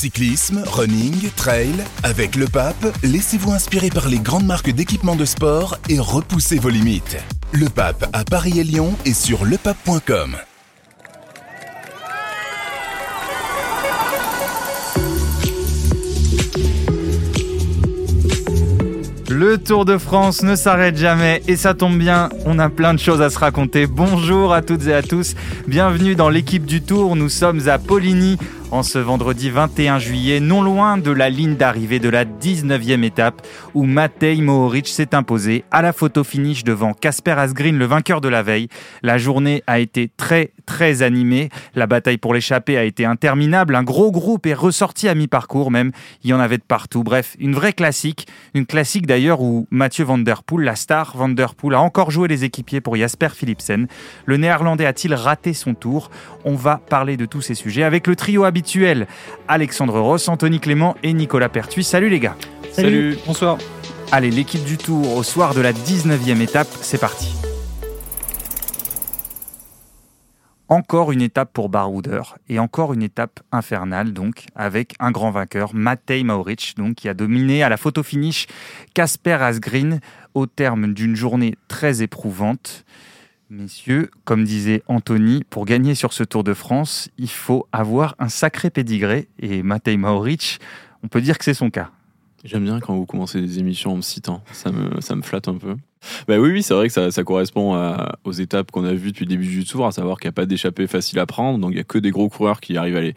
Cyclisme, running, trail, avec le pape, laissez-vous inspirer par les grandes marques d'équipements de sport et repoussez vos limites. Le pape à Paris et Lyon et sur lepape.com. Le Tour de France ne s'arrête jamais et ça tombe bien, on a plein de choses à se raconter. Bonjour à toutes et à tous, bienvenue dans l'équipe du Tour, nous sommes à Poligny en ce vendredi 21 juillet, non loin de la ligne d'arrivée de la 19e étape où Matej Mohoric s'est imposé à la photo finish devant Casper Asgreen, le vainqueur de la veille. La journée a été très très animée, la bataille pour l'échappée a été interminable, un gros groupe est ressorti à mi-parcours même, il y en avait de partout. Bref, une vraie classique, une classique d'ailleurs où Mathieu Van Der Poel, la star Van Der Poel, a encore joué les équipiers pour Jasper Philipsen. Le néerlandais a-t-il raté son tour? On va parler de tous ces sujets avec le trio habituel Alexandre Ross, Anthony Clément et Nicolas Pertuis. Salut les gars. Salut. Bonsoir. Allez, l'équipe du Tour au soir de la 19e étape, c'est parti. Encore une étape pour Barouder et encore une étape infernale donc avec un grand vainqueur, Matej Mauric, donc qui a dominé à la photo finish Casper Asgreen au terme d'une journée très éprouvante. Messieurs, comme disait Anthony, pour gagner sur ce Tour de France, il faut avoir un sacré pédigré. Et Matej Maoric, on peut dire que c'est son cas. J'aime bien quand vous commencez des émissions en me citant, ça me, ça me flatte un peu. Bah oui, oui, c'est vrai que ça, correspond aux étapes qu'on a vues depuis le début du tour, à savoir qu'il n'y a pas d'échappée facile à prendre, donc il n'y a que des gros coureurs qui arrivent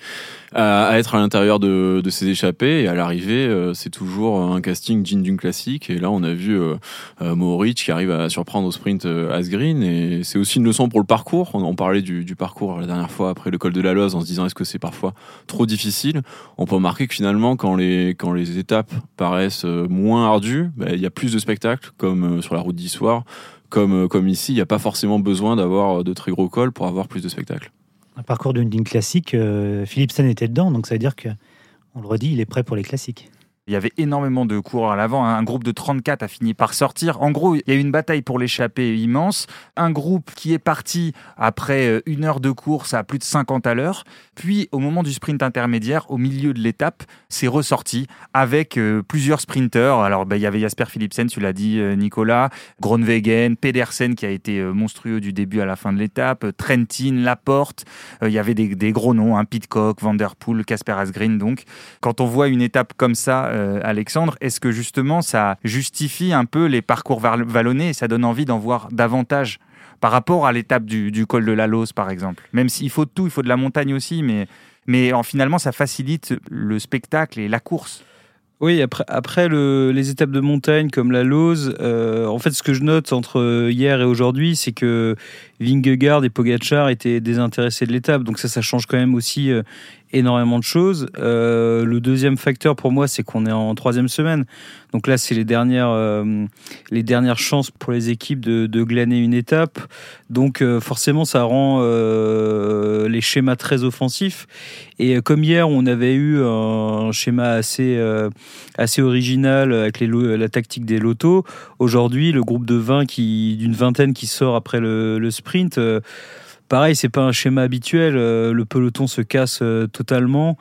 à, être à l'intérieur de, ces échappées, et à l'arrivée, euh, c'est toujours un casting digne d'une classique, et là on a vu euh, euh qui arrive à surprendre au sprint euh, Asgreen, et c'est aussi une leçon pour le parcours, on, parlait du, parcours la dernière fois après le col de la Loze en se disant est-ce que c'est parfois trop difficile, on peut remarquer que finalement quand les, quand les étapes paraissent moins ardues, bah, il y a plus de spectacles, comme sur la route d'histoire, comme, euh, comme ici, il n'y a pas forcément besoin d'avoir euh, de très gros cols pour avoir plus de spectacles. Un parcours d'une ligne classique, euh, Philipsen était dedans, donc ça veut dire que, on le redit, il est prêt pour les classiques. Il y avait énormément de coureurs à l'avant. Un groupe de 34 a fini par sortir. En gros, il y a eu une bataille pour l'échappée immense. Un groupe qui est parti après euh, une heure de course à plus de 50 à l'heure. Puis, au moment du sprint intermédiaire, au milieu de l'étape, c'est ressorti avec euh, plusieurs sprinteurs. Alors, ben, il y avait Jasper Philipsen, tu l'as dit, euh, Nicolas, Gronwegen, Pedersen qui a été monstrueux du début à la fin de l'étape, Trentin, Laporte. Il y avait des, gros noms, hein, Pitcock, Van Der Poel, Casper Asgreen. Donc, quand on voit une étape comme ça, euh, Alexandre, est-ce que justement ça justifie un peu les parcours vallonnés et ça donne envie d'en voir davantage par rapport à l'étape du, col de la Lose, par exemple? Même s'il faut de tout, il faut de la montagne aussi, mais, mais en, finalement, ça facilite le spectacle et la course. Oui, après, après les étapes de montagne comme la Lose, euh, en fait, ce que je note entre hier et aujourd'hui, c'est que Vingegaard et Pogacar étaient désintéressés de l'étape. Donc ça, ça change quand même aussi euh, énormément de choses. Euh, le deuxième facteur pour moi, c'est qu'on est en troisième semaine. Donc là, c'est les dernières, euh, les dernières chances pour les équipes de, glaner une étape. Donc forcément, ça rend les schémas très offensifs. Et comme hier, on avait eu un schéma assez, assez original avec la tactique des lotos. Aujourd'hui, le groupe de 20 qui, d'une vingtaine qui sort après le sprint pareil, c'est pas un schéma habituel. Euh, le peloton se casse euh, totalement.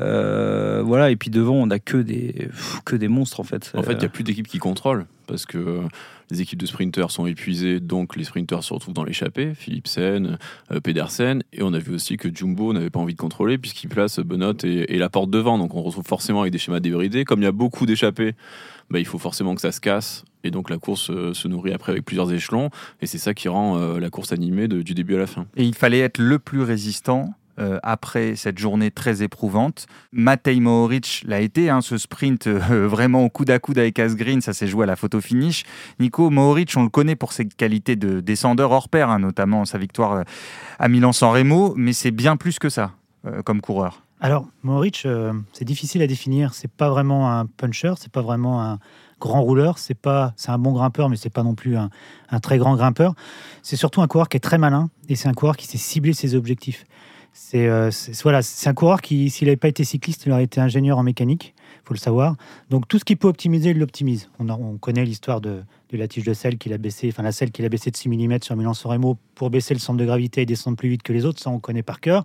Euh, voilà, et puis devant, on n'a que des, que des monstres en fait. En fait, il n'y a plus d'équipes qui contrôlent parce que les équipes de sprinteurs sont épuisées, donc les sprinteurs se retrouvent dans l'échappée, Philipsen, Pedersen, et on a vu aussi que Jumbo n'avait pas envie de contrôler puisqu'il place Benot et, la porte devant, donc on retrouve forcément avec des schémas débridés. Comme il y a beaucoup d'échappées, bah, il faut forcément que ça se casse. Et donc la course euh, se nourrit après avec plusieurs échelons. Et c'est ça qui rend euh, la course animée du début à la fin. Et il fallait être le plus résistant euh, après cette journée très éprouvante. Matej Mohoric l'a été, hein, ce sprint vraiment au coude à coude avec Asgreen, ça s'est joué à la photo finish. Nico Mohoric, on le connaît pour ses qualités de descendeur hors pair, hein, notamment sa victoire à Milan-San Remo, mais c'est bien plus que ça comme coureur. Alors, Mohoric, c'est difficile à définir. C'est pas vraiment un puncher, c'est pas vraiment un, grand rouleur. C'est pas, c'est un bon grimpeur, mais c'est pas non plus un, très grand grimpeur. C'est surtout un coureur qui est très malin et c'est un coureur qui sait cibler ses objectifs. C'est, euh, voilà, un coureur qui, s'il n'avait pas été cycliste, il aurait été ingénieur en mécanique. faut le savoir. Donc tout ce qui peut optimiser, il l'optimise. On, connaît l'histoire de, de la tige de sel qu'il a baissé, enfin la selle qu'il a baissé de 6 mm sur Milan-San Remo pour baisser le centre de gravité et descendre plus vite que les autres, ça on connaît par cœur.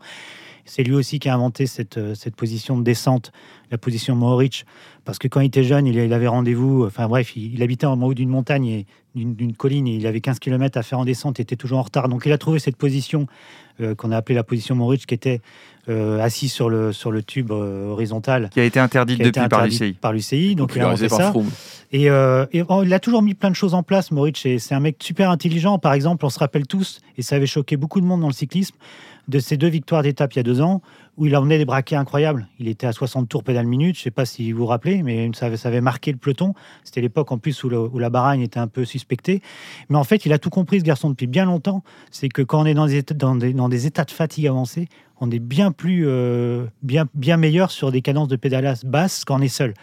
C'est lui aussi qui a inventé cette, euh, cette position de descente, la position Mohoric, parce que quand il était jeune, il, avait rendez-vous, enfin bref, il, il habitait en haut d'une montagne et d'une colline et il avait 15 km à faire en descente, il était toujours en retard. Donc il a trouvé cette position euh, qu'on a appelée la position Mohoric, qui était euh, assis sur le, sur le tube euh, horizontal. Qui a été interdite depuis par interdit l'UCI. Par l'UCI, donc il a inventé par ça. Et, euh, et, oh, il a toujours mis plein de choses en place, Moritz. et C'est un mec super intelligent. Par exemple, on se rappelle tous, et ça avait choqué beaucoup de monde dans le cyclisme, de ses deux victoires d'étape il y a deux ans, où il emmenait des braquets incroyables. Il était à 60 tours pédale minute, je ne sais pas si vous vous rappelez, mais ça avait, marqué le peloton. C'était l'époque en plus où, la baragne était un peu suspectée. Mais en fait, il a tout compris, ce garçon, depuis bien longtemps. C'est que quand on est dans des, états- de fatigue avancés, on est bien plus, euh, bien, bien meilleur sur des cadences de pédalage basses quand on est seul.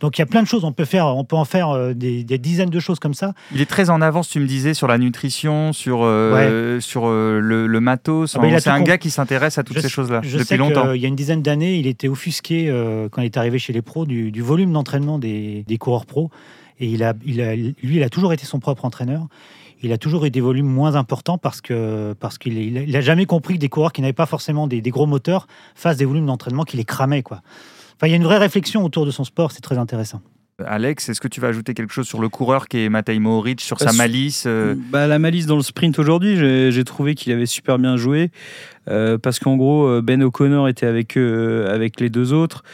Donc il y a plein de choses, on peut, faire, on peut en faire euh, des, des dizaines de choses comme ça. Il est très en avance, tu me disais, sur la nutrition, sur, euh, sur euh, le, le matos. Ah bah, il c'est un gars qui s'intéresse à toutes Je ces choses-là depuis sais longtemps. qu'il y a une dizaine d'années, il était offusqué euh, quand il est arrivé chez les pros du, du volume d'entraînement des, des coureurs pros. Et il a, il a- lui, il a toujours été son propre entraîneur. Il a toujours eu des volumes moins importants parce que parce qu'il il a, il a jamais compris que des coureurs qui n'avaient pas forcément des, des gros moteurs fassent des volumes d'entraînement qui les cramaient quoi. Enfin, il y a une vraie réflexion autour de son sport, c'est très intéressant. Alex, est-ce que tu vas ajouter quelque chose sur le coureur qui est Matej Mohoric, sur Bah, sa sur- malice euh, Bah, la malice dans le sprint aujourd'hui, j'ai trouvé qu'il avait super bien joué. euh, parce qu'en gros, euh, Ben O'Connor était avec, eux, avec les deux autres,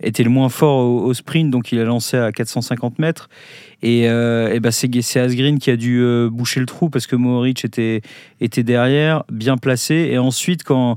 était le moins fort au, au sprint, donc il a lancé à 450 mètres. Et, euh, et bah, c'est c'est Asgreen qui a dû euh, boucher le trou parce que Mohoric était, était derrière, bien placé. Et ensuite, quand.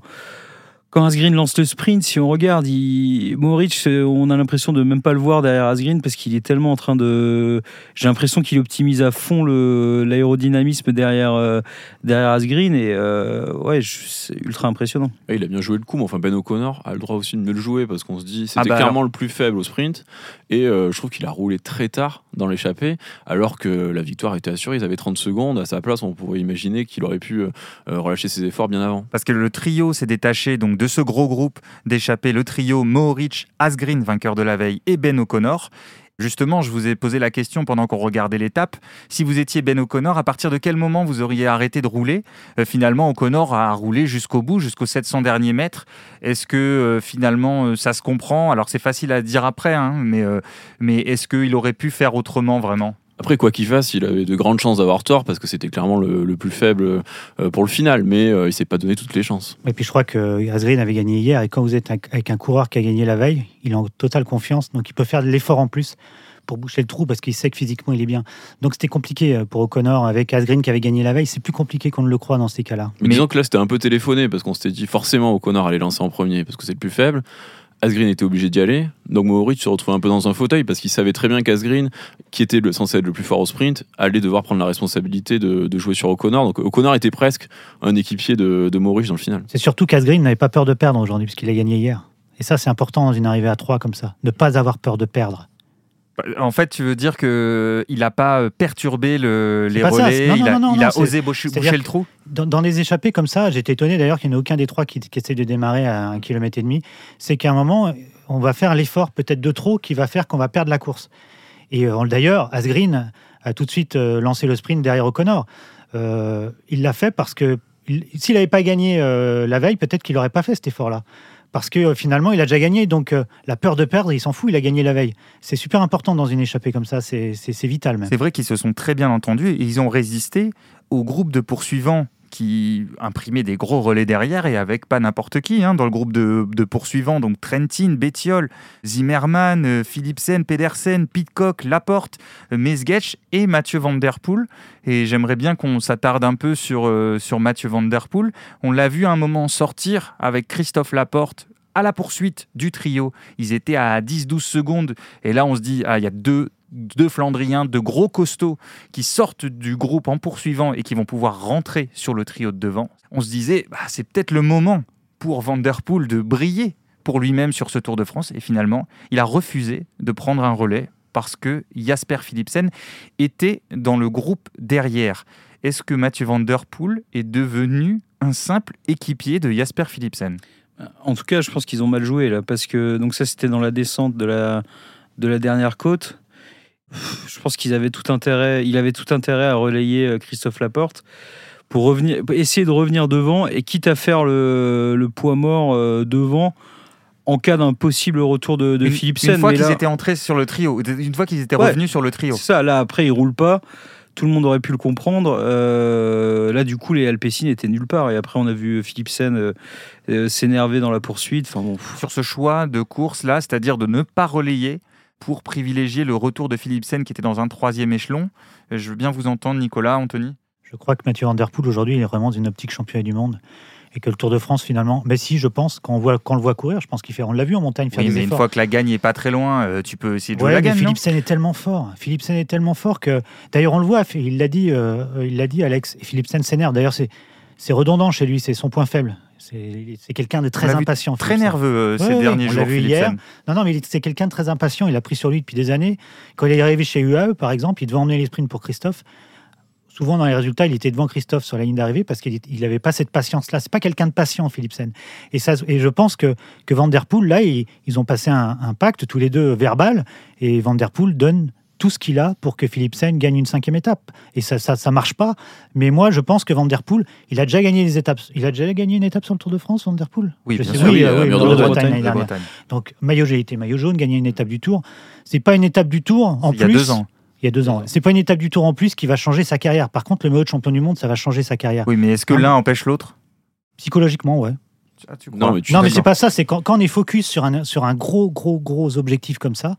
Quand Asgreen lance le sprint, si on regarde, il... Mohoric, euh, on a l'impression de même pas le voir derrière Asgreen parce qu'il est tellement en train de. J'ai l'impression qu'il optimise à fond le- l'aérodynamisme derrière, euh, derrière Asgreen et euh, ouais, je- c'est ultra impressionnant. Ouais, il a bien joué le coup, mais enfin Ben O'Connor a le droit aussi de mieux le jouer parce qu'on se dit c'était Ah bah clairement le plus faible au sprint et euh, je trouve qu'il a roulé très tard dans l'échappée alors que la victoire était assurée. Ils avaient 30 secondes à sa place, on pourrait imaginer qu'il aurait pu euh, euh, relâcher ses efforts bien avant. Parce que le trio s'est détaché donc de ce gros groupe d'échappés, le trio Mohoric, Asgreen, vainqueur de la veille, et Ben O'Connor. Justement, je vous ai posé la question pendant qu'on regardait l'étape. Si vous étiez Ben O'Connor, à partir de quel moment vous auriez arrêté de rouler? Euh, Finalement, O'Connor a roulé jusqu'au bout, jusqu'aux 700 derniers mètres. Est-ce que euh, finalement euh, ça se comprend? Alors c'est facile à dire après, hein, mais, mais est-ce qu'il aurait pu faire autrement vraiment? Après, quoi qu'il fasse, il avait de grandes chances d'avoir tort parce que c'était clairement le, le plus faible euh, pour le final, mais euh, il s'est pas donné toutes les chances. Et puis je crois que Asgreen avait gagné hier et quand vous êtes avec un coureur qui a gagné la veille, il est en totale confiance, donc il peut faire de l'effort en plus pour boucher le trou parce qu'il sait que physiquement il est bien. Donc c'était compliqué euh, pour O'Connor avec Asgreen qui avait gagné la veille. C'est plus compliqué qu'on ne le croit dans ces cas-là. Mais, Mais- disons que là, c'était un peu téléphoné parce qu'on s'était dit forcément O'Connor allait lancer en premier parce que c'est le plus faible. Asgreen était obligé d'y aller. Donc Mohoric se retrouvait un peu dans un fauteuil parce qu'il savait très bien qu'Asgreen, qui était le, censé être le plus fort au sprint, allait devoir prendre la responsabilité de, jouer sur O'Connor. Donc O'Connor était presque un équipier de, de dans le final. C'est surtout qu'Asgreen n'avait pas peur de perdre aujourd'hui puisqu'il a gagné hier. Et ça c'est important dans une arrivée à 3 comme ça, ne pas avoir peur de perdre. En fait, tu veux dire que il n'a pas euh, perturbé le- les pas relais, non, il a, non, non, il a osé boucher, le trou Dans, dans les échappées comme ça, j'étais étonné d'ailleurs qu'il n'y en ait aucun des trois qui, qui essaie de démarrer à un kilomètre et demi. C'est qu'à un moment, on va faire l'effort peut-être de trop qui va faire qu'on va perdre la course. Et euh, d'ailleurs, Asgreen a tout de suite euh, lancé le sprint derrière O'Connor. Euh, il l'a fait parce que il- s'il n'avait pas gagné euh, la veille, peut-être qu'il n'aurait pas fait cet effort-là. Parce que euh, finalement, il a déjà gagné, donc euh, la peur de perdre, il s'en fout, il a gagné la veille. C'est super important dans une échappée comme ça, c'est vital même. C'est vrai qu'ils se sont très bien entendus et ils ont résisté au groupe de poursuivants qui imprimaient des gros relais derrière et avec pas n'importe qui hein, dans le groupe de, poursuivants. Donc Trentin, Bettiol, Zimmerman, euh, Philipsen, Pedersen, Pitcock, Laporte, euh, Mesgetch et Mathieu Van Der Poel. Et j'aimerais bien qu'on s'attarde un peu sur, euh, Mathieu Van Der Poel. On l'a vu un moment sortir avec Christophe Laporte à la poursuite du trio. Ils étaient à 10-12 secondes. Et là, on se dit, ah, il y a deux, deux Flandriens, de gros costauds qui sortent du groupe en poursuivant et qui vont pouvoir rentrer sur le trio de devant. On se disait, bah, c'est peut-être le moment pour Van Der Poel de briller pour lui-même sur ce Tour de France. Et finalement, il a refusé de prendre un relais parce que Jasper Philipsen était dans le groupe derrière. Est-ce que Mathieu Van Der Poel est devenu un simple équipier de Jasper Philipsen? En tout cas, je pense qu'ils ont mal joué là, parce que donc ça c'était dans la descente de la de la dernière côte. Je pense qu'ils avaient tout intérêt, il avait tout intérêt à relayer euh, Christophe Laporte pour revenir, essayer de revenir devant et quitte à faire le, le poids mort euh, devant en cas d'un possible retour de, de une, Philipsen. Une fois qu'ils là- étaient entrés sur le trio, une fois qu'ils étaient Ouais. revenus sur le trio. C'est ça, là après il roule pas. Tout le monde aurait pu le comprendre. Euh, là, du coup, les Alpecin étaient nulle part. Et après, on a vu Philipsen euh, euh, s'énerver dans la poursuite. Enfin bon, pff, Sur ce choix de course là, c'est-à-dire de ne pas relayer pour privilégier le retour de Philipsen qui était dans un troisième échelon. Euh, Je veux bien vous entendre, Nicolas, Anthony. Je crois que Mathieu Van Der Poel aujourd'hui il est vraiment dans une optique championnat du monde et que le Tour de France finalement. Mais si, je pense quand on voit quand on le voit courir, je pense qu'il fait. On l'a vu en montagne faire Oui, des mais une efforts. fois que la gagne est pas très loin, euh, tu peux essayer de jouer Ouais, la gagne. Philipsen est tellement fort. Philipsen est tellement fort que d'ailleurs on le voit. Il l'a dit. euh, il l'a dit, Alex. Et Philipsen s'énerve. D'ailleurs, c'est c'est redondant chez lui. C'est son point faible. C'est quelqu'un de très impatient. Très nerveux euh, ces ouais, derniers jours, vu hier. Non, non, mais c'est quelqu'un de très impatient. Il a pris sur lui depuis des années. Quand il est arrivé chez UAE, par exemple, il devait emmener les sprints pour Christophe. Souvent, dans les résultats, il était devant Christophe sur la ligne d'arrivée parce qu'il n'avait pas cette patience-là. C'est pas quelqu'un de patient, Philipsen. Et, ça, et je pense que, que Van Der Poel, là, ils, ils ont passé un, un pacte tous les deux verbal. Et Van Der Poel donne tout ce qu'il a pour que Philipsen gagne une cinquième étape. Et ça, ça, ça marche pas. Mais moi, je pense que Van Der Poel, il a déjà gagné des étapes. Il a déjà gagné une étape sur le Tour de France, Van Der Poel? Oui, Je bien sais- sûr. oui, euh, oui, Mur de de Bretagne, de. Bretagne. Donc maillot j'ai été maillot jaune, gagner une étape du Tour. C'est pas une étape du Tour en Il y a plus. deux ans. Il y a deux ans. ouais. C'est pas une étape du Tour en plus qui va changer sa carrière. Par contre, le maillot de champion du monde, ça va changer sa carrière. Oui, mais est-ce que Non, l'un empêche l'autre? Psychologiquement, ouais. Ah, tu Non, mais c'est pas ça. C'est quand, quand on est focus sur un sur un gros gros gros objectif comme ça.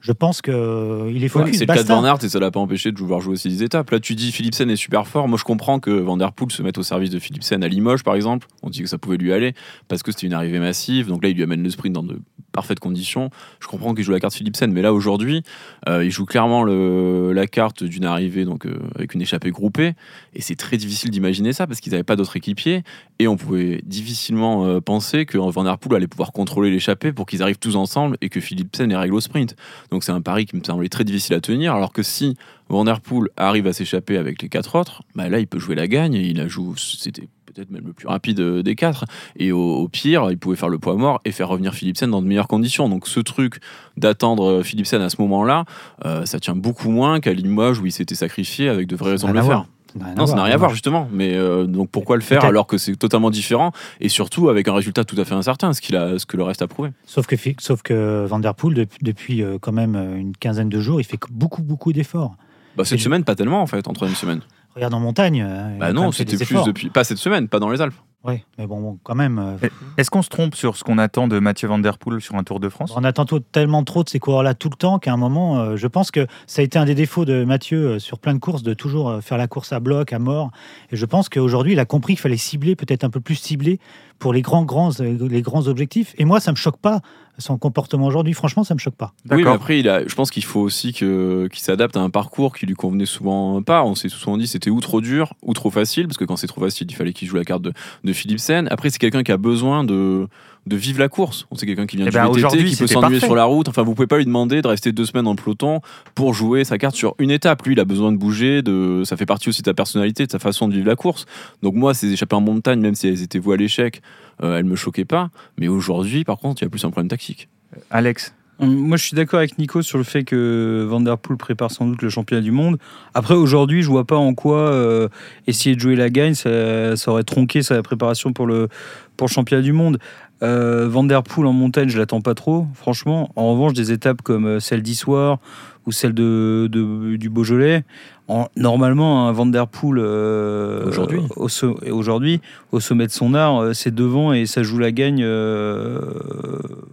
Je pense que euh, est Ouais, focus. c'est le cas de. Van Aert et ça l'a pas empêché de vouloir jouer aussi des étapes. Là, tu dis Philipsen est super fort. Moi, je comprends que Van Der Poel se mette au service de Philipsen à Limoges, par exemple. On dit que ça pouvait lui aller parce que c'était une arrivée massive. Donc là, il lui amène le sprint dans de parfaites conditions. Je comprends qu'il joue la carte Philipsen, mais là, aujourd'hui, euh, il joue clairement le, la carte d'une arrivée donc euh, avec une échappée groupée. Et c'est très difficile d'imaginer ça parce qu'ils n'avaient pas d'autres équipiers. Et on pouvait difficilement euh, penser que Van Der Poel allait pouvoir contrôler l'échappée pour qu'ils arrivent tous ensemble et que Philipsen les règle au sprint. Donc c'est un pari qui me semblait très difficile à tenir. Alors que si Van Der Poel arrive à s'échapper avec les quatre autres, bah là il peut jouer la gagne. Et il la joue, c'était peut-être même le plus rapide euh, des quatre. Et au, au pire, il pouvait faire le poids mort et faire revenir Philipsen dans de meilleures conditions. Donc ce truc d'attendre euh, Philipsen à ce moment-là, euh, ça tient beaucoup moins qu'à Limoges où il s'était sacrifié avec de vraies raisons de le à faire. voir. Ça n'a rien à Non, ça n'a voir. rien à voir justement. Mais euh, donc pourquoi le faire alors que c'est totalement différent et surtout avec un résultat tout à fait incertain, ce, qu'il a, ce que le reste a prouvé. Sauf que, sauf que Van Der Poel, depuis, depuis, euh, quand même euh, une quinzaine de jours, il fait beaucoup, beaucoup d'efforts. Bah, cette Et- semaine, pas tellement en fait, en troisième semaine. Regarde en montagne. Bah non, c'était plus efforts. depuis. Pas cette semaine, pas dans les Alpes. Oui, mais bon, bon, quand même. euh, Est-ce qu'on se trompe sur ce qu'on attend de Mathieu Van Der Poel sur un Tour de France? On attend tellement trop de ces coureurs-là tout le temps qu'à un moment, euh, je pense que ça a été un des défauts de Mathieu euh, sur plein de courses, de toujours euh, faire la course à bloc, à mort. Et je pense qu'aujourd'hui, il a compris qu'il fallait cibler, peut-être un peu plus cibler pour les grands, grands, euh, les grands objectifs. Et moi, ça me choque pas son comportement aujourd'hui. Franchement, ça me choque pas. Oui, mais après, il a, je pense qu'il faut aussi que- qu'il s'adapte à un parcours qui lui convenait souvent pas. On s'est souvent dit c'était ou trop dur ou trop facile, parce que quand c'est trop facile, il fallait qu'il joue la carte de, de Philipsen. Après, c'est quelqu'un qui a besoin de, de vivre la course. On sait quelqu'un qui vient Eh du ben, VTT, qui peut s'ennuyer sur la route. Enfin, vous pouvez pas lui demander de rester deux semaines le peloton pour jouer sa carte sur une étape. Lui, il a besoin de bouger. De, ça fait partie aussi de ta personnalité, de sa façon de vivre la course. Donc moi, ces échappées en montagne, même si elles étaient vouées à l'échec, euh, elles me choquaient pas. Mais aujourd'hui, par contre, il y a plus un problème tactique. Alex Hum, Moi, je suis d'accord avec Nico sur le fait que Van Der Poel prépare sans doute le championnat du monde. Après, aujourd'hui, je vois pas en quoi euh, essayer de jouer la gagne, ça, ça aurait tronqué sa préparation pour le, pour le championnat du monde. Euh, Van Der Poel en montagne, je l'attends pas trop, franchement. En revanche, des étapes comme euh, celle d'Issoire ou celle de, de- du Beaujolais, en- normalement, un Van Der Poel euh, Aujourd'hui. au, so- aujourd'hui, au sommet de son art, c'est devant et ça joue la gagne euh,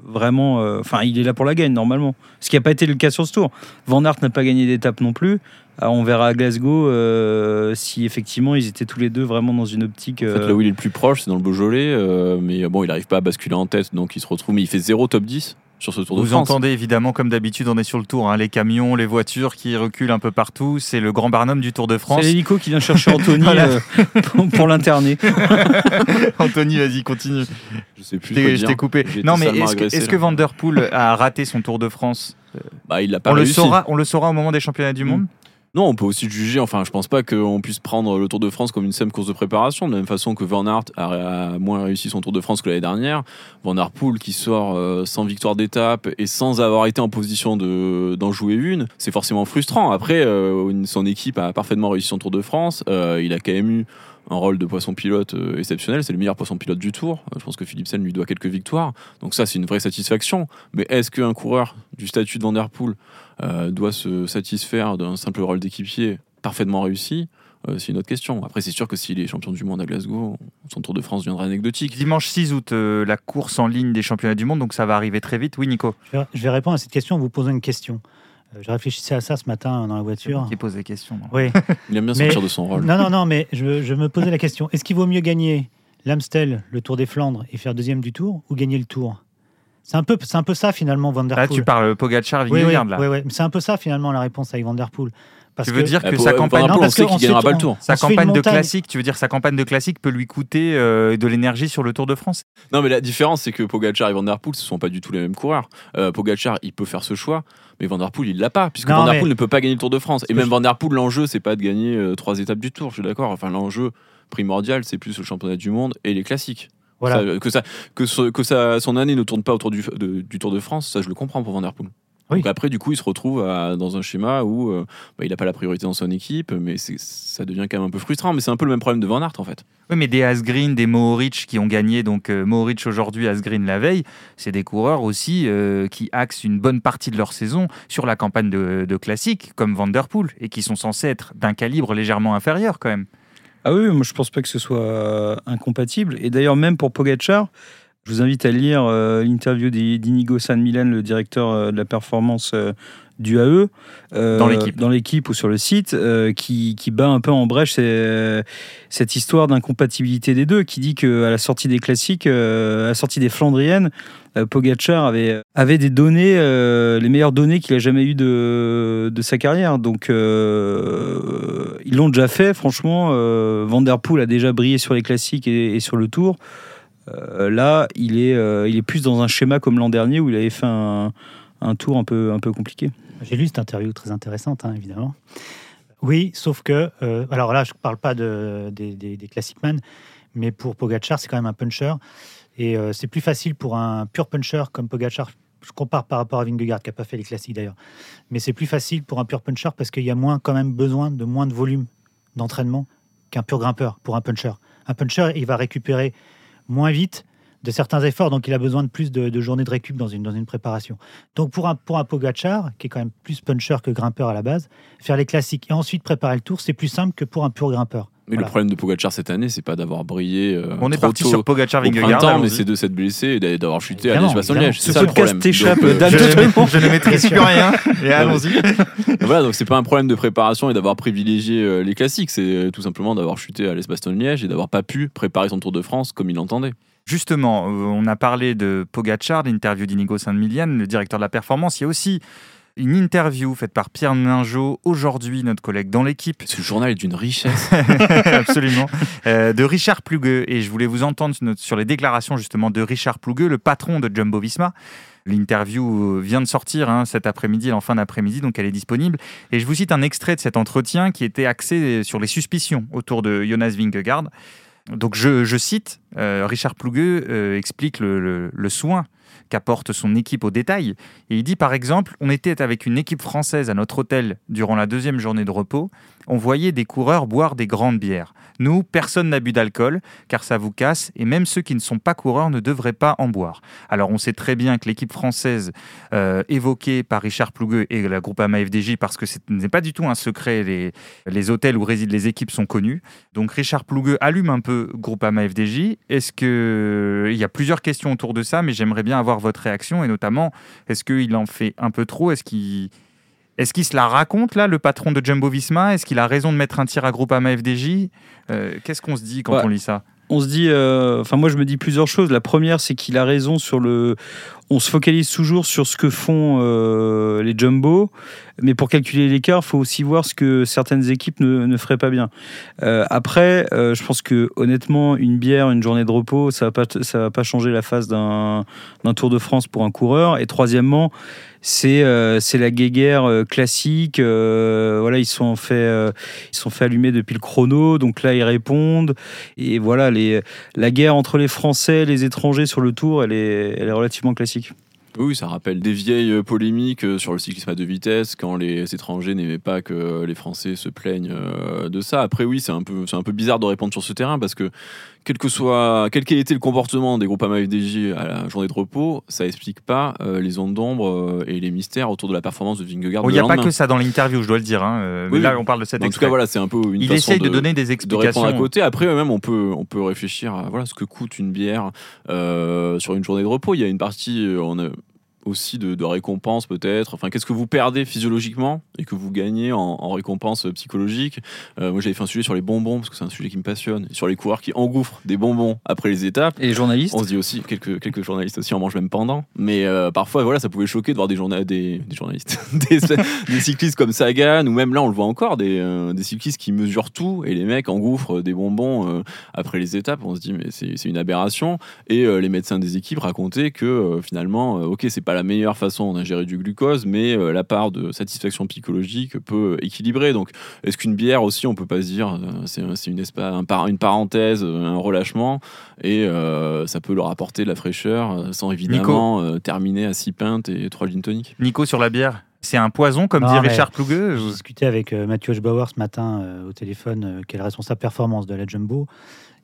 vraiment. Enfin, il est là pour la gagne normalement. Ce qui n'a pas été le cas sur ce tour. Van Aert n'a pas gagné d'étape non plus. Alors, on verra à Glasgow euh, si effectivement ils étaient tous les deux vraiment dans une optique. En fait, là où il est le plus proche, c'est dans le Beaujolais. euh, mais bon, il n'arrive pas à basculer en tête, donc il se retrouve. Mais il fait zéro top 10 sur ce Tour de Vous France. entendez évidemment, comme d'habitude, on est sur le tour. hein, les camions, les voitures qui reculent un peu partout. C'est le grand Barnum du Tour de France. C'est l'hélico qui vient chercher Anthony Voilà. euh, pour, pour l'interner. Anthony, vas-y, continue. Je sais plus. Je quoi t'ai- je dire. t'ai coupé. Non, mais est-ce que, Van Der Poel a raté son Tour de France? Bah, il l'a pas on le, saura, on le saura au moment des championnats du Mm. monde? Non, on peut aussi juger. Enfin, je pense pas qu'on puisse prendre le Tour de France comme une simple course de préparation. De la même façon que Van Aert a, moins réussi son Tour de France que l'année dernière. Van Aert Poel qui sort euh, sans victoire d'étape et sans avoir été en position de- d'en jouer une, c'est forcément frustrant. Après, euh, son équipe a parfaitement réussi son Tour de France. Euh, il a quand même eu un rôle de poisson pilote exceptionnel. C'est le meilleur poisson pilote du Tour. Je pense que Philipsen lui doit quelques victoires. Donc ça, c'est une vraie satisfaction. Mais est-ce qu'un coureur du statut de Van Der Poel euh, doit se satisfaire d'un simple rôle d'équipier parfaitement réussi Euh, C'est une autre question. Après, c'est sûr que s'il est champion du monde à Glasgow, son Tour de France deviendra anecdotique. Dimanche 6 août, euh, la course en ligne des championnats du monde, donc ça va arriver très vite. Oui, Nico Je vais, je vais répondre à cette question en vous posant une question. Euh, je réfléchissais à ça ce matin dans la voiture. qui pose des questions. non Oui. Il aime bien Mais- sortir de son rôle. Non, non, non, mais je, je me posais la question est-ce qu'il vaut mieux gagner l'Amstel, le Tour des Flandres et faire deuxième du Tour ou gagner le Tour? C'est un, peu, c'est un peu ça finalement, Van Der Là, tu parles Pogacar, oui, oui, Vingegaard, là. oui, oui. Mais C'est un peu ça finalement la réponse avec Van Der Poel. Parce Tu veux que- dire Euh, que pour- sa pour campagne, Van Der Non, on parce sait que qu'il gagnera ensuite, pas le on- Tour. sa campagne de classique, tu veux dire sa campagne de classique peut lui coûter euh, de l'énergie sur le Tour de France? Non, mais la différence, c'est que Pogacar et Van Der Poel, ce sont pas du tout les mêmes coureurs. Euh, Pogacar, il peut faire ce choix, mais Van Der Poel, il l'a pas, puisque Non, Van Der mais- Poel ne peut pas gagner le Tour de France. Et même je- Van Der Poel, l'enjeu, c'est pas de gagner euh, trois étapes du Tour, je suis d'accord. Enfin, l'enjeu primordial, c'est plus le championnat du monde et les classiques. Voilà. Ça, que ça, que, ce- que ça, son année ne tourne pas autour du, de- du Tour de France, ça, je le comprends pour Van Der Poel. Oui. Donc après, du coup, il se retrouve à- dans un schéma où euh, bah, il n'a pas la priorité dans son équipe, mais ça devient quand même un peu frustrant. Mais c'est un peu le même problème de Van Aert, en fait. Oui, mais des Asgreen, des Mohoric qui ont gagné, donc euh, Mohoric aujourd'hui, Asgreen la veille, c'est des coureurs aussi euh, qui axent une bonne partie de leur saison sur la campagne de, de classique, comme Van Der Poel, et qui sont censés être d'un calibre légèrement inférieur quand même. Ah oui, moi je pense pas que ce soit euh, incompatible. Et d'ailleurs, même pour Pogacar, je vous invite à lire euh, l'interview d'I- d'Inigo San Milan, le directeur euh, de la performance euh, du AE. Dans l'équipe. Ou sur le site, qui, qui bat un peu en brèche cette histoire d'incompatibilité des deux, qui dit qu'à la sortie des classiques, à la sortie des Flandriennes, Pogacar avait, avait des données, les meilleures données qu'il a jamais eues de, de sa carrière. Donc, ils l'ont déjà fait, franchement. Euh, Van Der Poel a déjà brillé sur les classiques et, sur le Tour. Euh, là, il est, euh, il est plus dans un schéma comme l'an dernier où il avait fait un, tour un peu, un peu compliqué. J'ai lu cette interview très intéressante, hein, évidemment. Oui, sauf que, euh, alors là, je ne parle pas de, des, des, des Classic Man, mais pour Pogacar, c'est quand même un puncher. Et c'est plus facile pour un pur puncher comme Pogacar. Je compare par rapport à Vingegaard, qui n'a pas fait les classiques d'ailleurs. Mais c'est plus facile pour un pur puncher parce qu'il y a moins, quand même besoin de moins de volume d'entraînement qu'un pur grimpeur pour un puncher. Un puncher, il va récupérer moins vite de certains efforts, donc il a besoin de plus de, journées de récup dans une, dans une préparation. Donc pour un, pour un Pogacar, qui est quand même plus puncher que grimpeur à la base, faire les classiques et ensuite préparer le tour, c'est plus simple que pour un pur grimpeur. Mais Voilà. le problème de Pogacar cette année, c'est pas d'avoir brillé euh, On est trop parti tôt sur Pogacar, au Vingegaard. mais c'est de s'être blessé et d'a- d'avoir chuté à Liège-Bastogne-Liège. évidemment. C'est ça le podcast problème. t'échappe euh, d'un- Je, je ne maîtrise plus rien. Et allons-y. voilà, donc c'est pas un problème de préparation et d'avoir privilégié euh, les classiques, c'est euh, tout simplement d'avoir chuté à l'Est-Bastogne-Liège et d'avoir pas pu préparer son Tour de France comme il l'entendait. Justement, euh, on a parlé de Pogacar, l'interview d'Inigo Saint-Milian, le directeur de la performance. Il y a aussi une interview faite par Pierre Ninjot, aujourd'hui notre collègue dans l'équipe, Ce journal est d'une richesse. absolument, euh, de Richard Plugueux. Et je voulais vous entendre sur- les déclarations justement de Richard Plugueux, le patron de Jumbo Visma. L'interview vient de sortir hein, cet après-midi, en fin d'après-midi, donc elle est disponible. Et je vous cite un extrait de cet entretien qui était axé sur les suspicions autour de Jonas Vingegaard. Donc je, je cite, euh, Richard Plugueux euh, explique le, le- le soin qu'apporte son équipe au détail. Et il dit par exemple, on était avec une équipe française à notre hôtel durant la deuxième journée de repos, on voyait des coureurs boire des grandes bières. Nous, personne n'a bu d'alcool, car ça vous casse, et même ceux qui ne sont pas coureurs ne devraient pas en boire. Alors on sait très bien que l'équipe française euh, évoquée par Richard Plugueux et la Groupama FDJ, parce que ce n'est pas du tout un secret, les, les hôtels où résident les équipes sont connus. Donc Richard Plugueux allume un peu Groupama FDJ. Est-ce que il y a plusieurs questions autour de ça, mais j'aimerais bien avoir votre réaction et notamment est-ce qu'il en fait un peu trop? Est-ce qu'il est-ce qu'il se la raconte là, le patron de Jumbo Visma? Est-ce qu'il a raison de mettre un tir à Groupama FDJ Euh, Qu'est-ce qu'on se dit quand Ouais. on lit ça? on se dit, euh, enfin moi je me dis plusieurs choses. La première, c'est qu'il a raison sur le. On se focalise toujours sur ce que font euh, les jumbo, Mais pour calculer l'écart, il faut aussi voir ce que certaines équipes ne, ne feraient pas bien. Euh, après, euh, je pense que honnêtement, une bière, une journée de repos, ça va va pas changer la face d'un Tour de France pour un coureur. Et troisièmement, c'est euh, la guéguerre classique. voilà, ils sont sont fait allumer depuis le chrono, donc là ils répondent. Et voilà, la guerre entre les Français, les étrangers sur le Tour, elle est elle est relativement classique. Oui, ça rappelle des vieilles euh, polémiques euh, sur le cyclisme à deux vitesses quand les étrangers n'aimaient pas que les Français se plaignent euh, de ça. Après, oui, c'est un peu, c'est un peu bizarre de répondre sur ce terrain parce que quel que soit, quel qu'ait été le comportement des groupes FDJ à la journée de repos, ça explique pas euh, les ondes d'ombre euh, et les mystères autour de la performance de Vingegaard. Il n'y a pas que ça dans l'interview, je dois le dire. hein, euh, mais là, oui. on parle de cet En tout cas, voilà, c'est un peu une Il façon essaye de, de donner des de explications. répondre à côté. Après, même, on peut, on peut réfléchir à voilà, ce que coûte une bière euh, sur une journée de repos. Il y a une partie on a aussi de, de récompense, peut-être. Enfin, qu'est-ce que vous perdez physiologiquement et que vous gagnez en, en récompense psychologique? Euh, Moi, j'avais fait un sujet sur les bonbons, parce que c'est un sujet qui me passionne, sur les coureurs qui engouffrent des bonbons après les étapes. Et les journalistes? On se dit aussi, quelques, quelques journalistes aussi en mangent même pendant. Mais euh, parfois, voilà, ça pouvait choquer de voir des, journa- des, des journalistes, des, des cyclistes comme Sagan, ou même là, on le voit encore, des, euh, des cyclistes qui mesurent tout, et les mecs engouffrent des bonbons euh, après les étapes. On se dit, mais c'est c'est une aberration. Et euh, les médecins des équipes racontaient que euh, finalement, euh, ok, c'est pas la meilleure façon d'ingérer du glucose, mais euh, la part de satisfaction psychologique peut équilibrer. Donc, est-ce qu'une bière aussi, on peut pas se dire, euh, c'est une, espa- un par- une parenthèse, euh, un relâchement, et euh, ça peut leur apporter de la fraîcheur sans évidemment euh, terminer à 6 pintes et 3 gin tonic? Nico sur la bière, c'est un poison, comme Non, dit Richard Plougueux. J'ai discuté avec euh, Mathieu Hochbauer ce matin euh, au téléphone, euh, qui est le responsable performance de la Jumbo.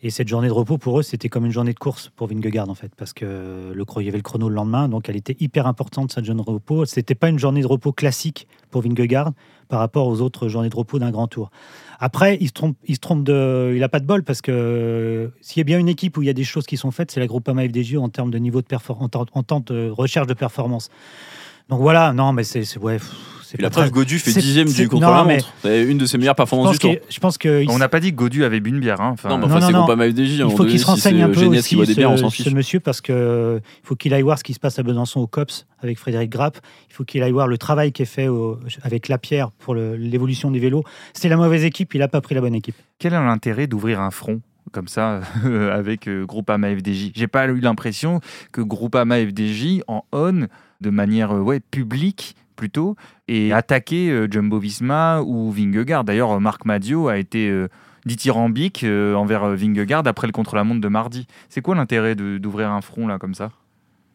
Et cette journée de repos, pour eux, c'était comme une journée de course pour Vingegaard, en fait, parce que le, il y avait le chrono le lendemain, donc elle était hyper importante, cette journée de repos. C'était pas une journée de repos classique pour Vingegaard par rapport aux autres journées de repos d'un grand tour. Après, il se trompe, il se trompe de, il a pas de bol parce que s'il y a bien une équipe où il y a des choses qui sont faites, c'est la Groupama FDJ en termes de niveau de performance, en, de recherche de performance. Donc voilà, non, mais c'est, ouais, la pas très- preuve, Godu fait c'est- dixième c'est- du contre non, la mais- montre. C'est une de ses meilleures Je performances pense du tour. que, je pense que On n'a pas dit que Godu avait bu une bière. hein. Enfin, Non, mais Non, enfin, non, c'est FDJ. un il faut qu'il se renseigne c'est un peu aussi, ce, monsieur, parce que il faut qu'il aille voir ce qui se passe à Besançon au COPS avec Frédéric Grapp. Il faut qu'il aille voir le travail qui est fait au- avec Lapierre pour l'évolution des vélos. C'était la mauvaise équipe, il n'a pas pris la bonne équipe. Quel est l'intérêt d'ouvrir un front comme ça avec euh, Groupama FDJ J'ai pas eu l'impression que Groupama FDJ en on de manière euh, ouais, publique plutôt et attaqué euh, Jumbo Visma ou Vingegaard. D'ailleurs, euh, Marc Madio a été euh, dithyrambique envers Vingegaard après le contre-la-montre de mardi. C'est quoi l'intérêt d'ouvrir un front là comme ça?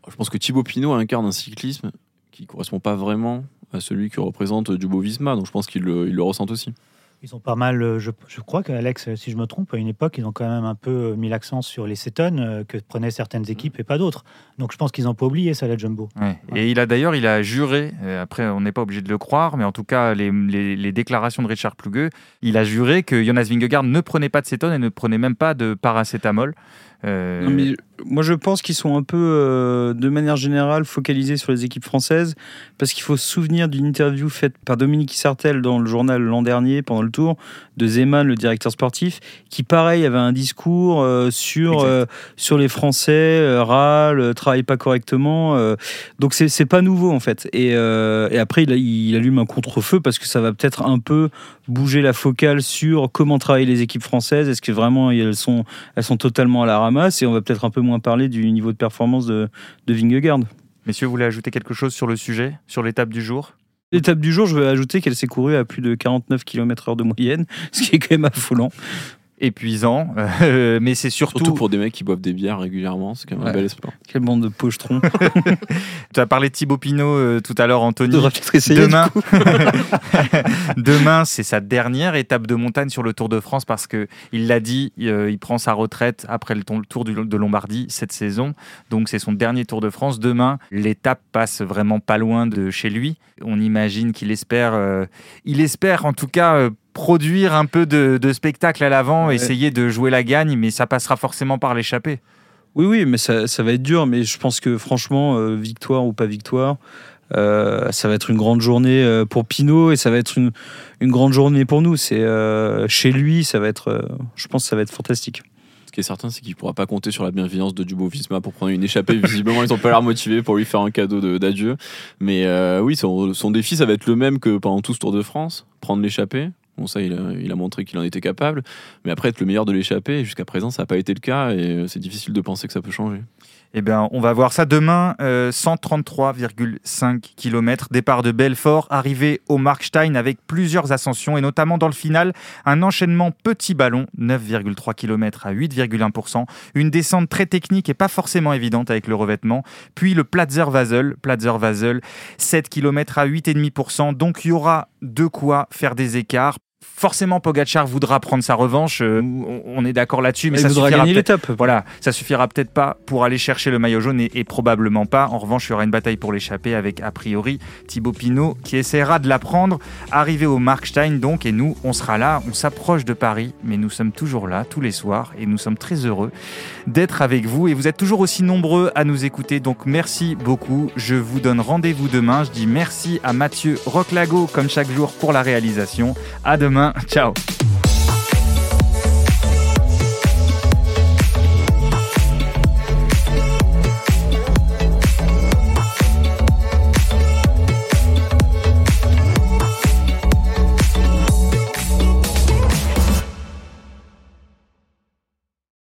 Je pense que Thibaut Pinot incarne un cyclisme qui correspond pas vraiment à celui que représente Jumbo Visma, donc je pense qu'il le, il le ressent aussi. Ils ont pas mal, euh, je, je crois qu'Alex, si je me trompe, à une époque, ils ont quand même un peu euh, mis l'accent sur les cétones euh, que prenaient certaines équipes et pas d'autres. Donc je pense qu'ils n'ont pas oublié ça, la Jumbo. Ouais. Et il a d'ailleurs, il a juré, euh, après on n'est pas obligé de le croire, mais en tout cas les, les- les déclarations de Richard Plugueux, il a juré que Jonas Vingegaard ne prenait pas de cétone et ne prenait même pas de paracétamol. Euh, moi, je pense qu'ils sont un peu, euh, de manière générale, focalisés sur les équipes françaises, parce qu'il faut se souvenir d'une interview faite par Dominique Sartel dans le journal l'an dernier, pendant le tour, de Zeman, le directeur sportif, qui, pareil, avait un discours euh, sur, euh, sur les Français, euh, râlent, euh, travaillent pas correctement. donc, c'est c'est pas nouveau, en fait. Et, et après, il allume un contre-feu, parce que ça va peut-être un peu bouger la focale sur comment travaillent les équipes françaises. Est-ce que vraiment elles sont, elles sont totalement à la ramasse? Et on va peut-être un peu moins parler du niveau de performance de, de Vingegaard. Messieurs, vous voulez ajouter quelque chose sur le sujet, sur l'étape du jour? L'étape du jour, je vais ajouter qu'elle s'est courue à plus de 49 km/h de moyenne, ce qui est quand même affolant. Épuisant, euh, mais c'est surtout. Surtout pour des mecs qui boivent des bières régulièrement, c'est quand même un bel espoir. Quelle bande de pochetrons. Tu as parlé de Thibaut Pinot euh, tout à l'heure, Anthony. essayer. Demain, Demain, c'est sa dernière étape de montagne sur le Tour de France parce que il l'a dit, euh, il prend sa retraite après le Tour du- de Lombardie cette saison. Donc c'est son dernier Tour de France. Demain, l'étape passe vraiment pas loin de chez lui. On imagine qu'il espère, euh, il espère en tout cas euh, produire un peu de, de spectacle à l'avant, Ouais. essayer de jouer la gagne, mais ça passera forcément par l'échappée. Oui, oui, mais ça, ça va être dur. Mais je pense que franchement, euh, victoire ou pas victoire, euh, ça va être une grande journée euh, pour Pinot et ça va être une, une grande journée pour nous. C'est euh, chez lui, ça va être, euh, je pense, que ça va être fantastique. Ce qui est certain, c'est qu'il pourra pas compter sur la bienveillance de Dubo Visma pour prendre une échappée. Visiblement, ils ont pas l'air motivés pour lui faire un cadeau d'adieu. Mais euh, oui, son, son, défi, ça va être le même que pendant tout ce Tour de France prendre l'échappée. Bon, ça, il a, montré qu'il en était capable. Mais après, être le meilleur de l'échappée, jusqu'à présent, ça n'a pas été le cas et c'est difficile de penser que ça peut changer. Eh bien, on va voir ça demain. 133,5 euh, km. Départ de Belfort, arrivé au Markstein avec plusieurs ascensions et notamment dans le final, un enchaînement petit ballon, 9,3 km à 8,1%. Une descente très technique et pas forcément évidente avec le revêtement. Puis le Platzer-Vasel, Platzer-Vasel, 7 km à 8,5%. Donc il y aura de quoi faire des écarts forcément Pogachar voudra prendre sa revanche. Euh, on est d'accord là-dessus, mais il ça suffira gagner. Voilà, ça suffira peut-être pas pour aller chercher le maillot jaune et, probablement pas. En revanche, il y aura une bataille pour l'échapper avec a priori Thibaut Pinot qui essaiera de la prendre. Arrivé au Markstein donc, et nous, on sera là. On s'approche de Paris, mais nous sommes toujours là tous les soirs et nous sommes très heureux d'être avec vous. Et vous êtes toujours aussi nombreux à nous écouter, donc merci beaucoup. Je vous donne rendez-vous demain. Je dis merci à Mathieu Roclago comme chaque jour pour la réalisation. À Ciao.